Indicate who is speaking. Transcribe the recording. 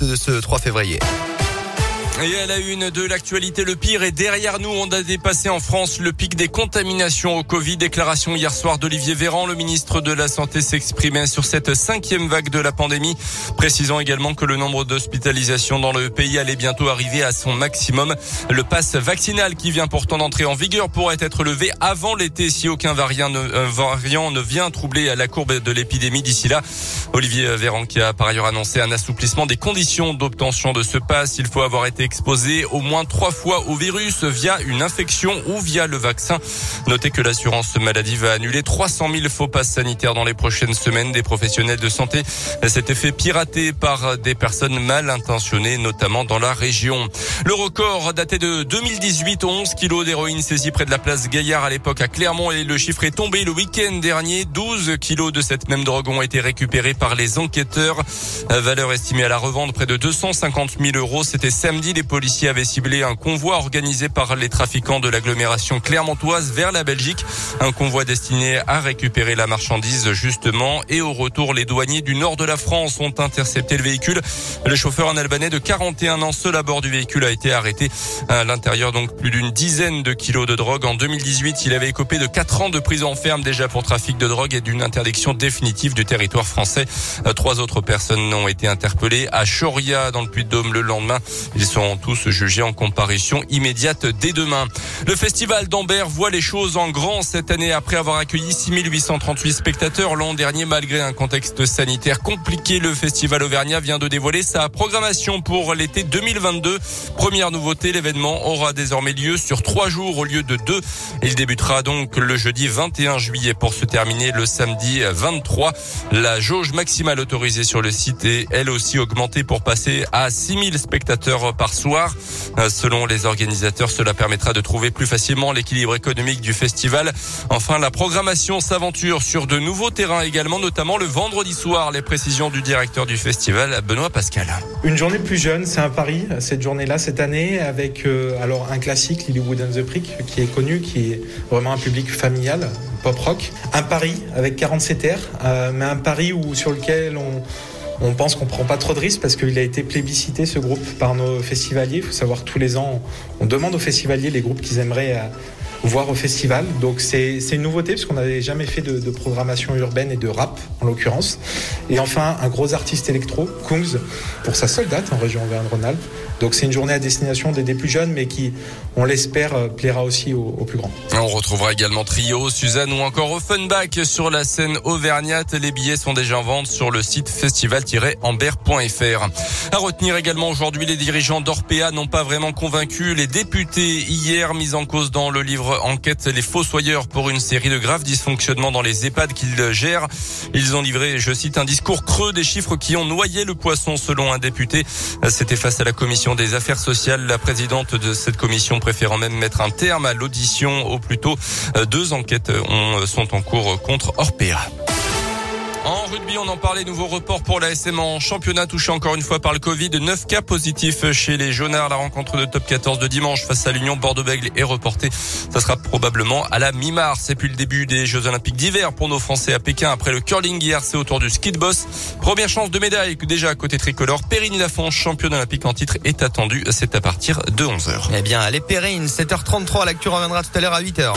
Speaker 1: De ce 3 février.
Speaker 2: Et à la une de l'actualité, le pire est derrière nous. On a dépassé en France le pic des contaminations au Covid. Déclaration hier soir d'Olivier Véran. Le ministre de la Santé s'exprimait sur cette cinquième vague de la pandémie, précisant également que le nombre d'hospitalisations dans le pays allait bientôt arriver à son maximum. Le pass vaccinal qui vient pourtant d'entrer en vigueur pourrait être levé avant l'été si aucun variant ne, euh, variant ne vient troubler la courbe de l'épidémie d'ici là. Olivier Véran qui a par ailleurs annoncé un assouplissement des conditions d'obtention de ce pass. Il faut avoir été exposé au moins trois fois au virus via une infection ou via le vaccin. Notez que l'assurance maladie va annuler 300 000 faux passes sanitaires dans les prochaines semaines. Des professionnels de santé s'étaient fait pirater par des personnes mal intentionnées, notamment dans la région. Le record daté de 2018, 11 kilos d'héroïne saisis près de la place Gaillard à l'époque à Clermont et le chiffre est tombé le week-end dernier. 12 kilos de cette même drogue ont été récupérés par les enquêteurs. Valeur estimée à la revente près de 250 000 euros. C'était samedi les policiers avaient ciblé un convoi organisé par les trafiquants de l'agglomération clermontoise vers la Belgique. Un convoi destiné à récupérer la marchandise justement. Et au retour, les douaniers du nord de la France ont intercepté le véhicule. Le chauffeur, un Albanais de 41 ans, seul à bord du véhicule, a été arrêté. À l'intérieur, donc, plus d'une dizaine de kilos de drogue. En 2018, il avait écopé de 4 ans de prison ferme déjà pour trafic de drogue et d'une interdiction définitive du territoire français. Trois autres personnes ont été interpellées à Choria, dans le Puy-de-Dôme, le lendemain. Ils sont tous jugés en comparution immédiate dès demain. Le festival d'Ambert voit les choses en grand cette année après avoir accueilli 6838 spectateurs l'an dernier malgré un contexte sanitaire compliqué. Le festival Auvergnat vient de dévoiler sa programmation pour l'été 2022. Première nouveauté, l'événement aura désormais lieu sur trois jours au lieu de deux. Il débutera donc le jeudi 21 juillet pour se terminer le samedi 23. La jauge maximale autorisée sur le site est elle aussi augmentée pour passer à 6000 spectateurs par soir. Euh, selon les organisateurs, cela permettra de trouver plus facilement l'équilibre économique du festival. Enfin, la programmation s'aventure sur de nouveaux terrains également, notamment le vendredi soir. Les précisions du directeur du festival, Benoît Pascal.
Speaker 3: Une journée plus jeune, c'est un pari, cette journée-là, cette année, avec euh, alors un classique, Lilywood and the Prick, qui est connu, qui est vraiment un public familial, pop rock. Un pari avec 47 airs, euh, mais un pari où, sur lequel on on pense qu'on prend pas trop de risques parce qu'il a été plébiscité ce groupe par nos festivaliers. Il faut savoir tous les ans, on demande aux festivaliers les groupes qu'ils aimeraient euh, voir au festival. Donc c'est une nouveauté parce qu'on n'avait jamais fait de, programmation urbaine et de rap en l'occurrence. Et enfin un gros artiste électro, Kungs, pour sa seule date en région Auvergne-Rhône-Alpes. Donc c'est une journée à destination des, plus jeunes, mais qui, on l'espère, euh, plaira aussi aux, plus grands.
Speaker 2: On retrouvera également Trio, Suzanne ou encore Offenbach sur la scène auvergnate. Les billets sont déjà en vente sur le site festival-ambert.fr. À retenir également aujourd'hui, les dirigeants d'Orpea n'ont pas vraiment convaincu les députés hier mis en cause dans le livre Enquête les fossoyeurs pour une série de graves dysfonctionnements dans les EHPAD qu'ils gèrent. Ils ont livré, je cite, un discours creux des chiffres qui ont noyé le poisson selon un député. C'était face à la commission des affaires sociales. La présidente de cette commission préférant même mettre un terme à l'audition au plus tôt. Deux enquêtes sont en cours contre Orpea. En rugby, on en parlait, nouveau report pour la SM en championnat touché encore une fois par le Covid. 9 cas positifs chez les Jaunards. La rencontre de top 14 de dimanche face à l'Union Bordeaux-Bègle est reportée. Ça sera probablement à la mi-mars. Et puis le début des Jeux Olympiques d'hiver pour nos Français à Pékin après le curling hier, c'est autour du ski de boss. Première chance de médaille déjà à côté tricolore. Perrine Lafont, championne olympique en titre, est attendue. C'est à partir de 11h.
Speaker 1: Eh bien, allez Perrine, 7h33. La lecture reviendra tout à l'heure à 8h.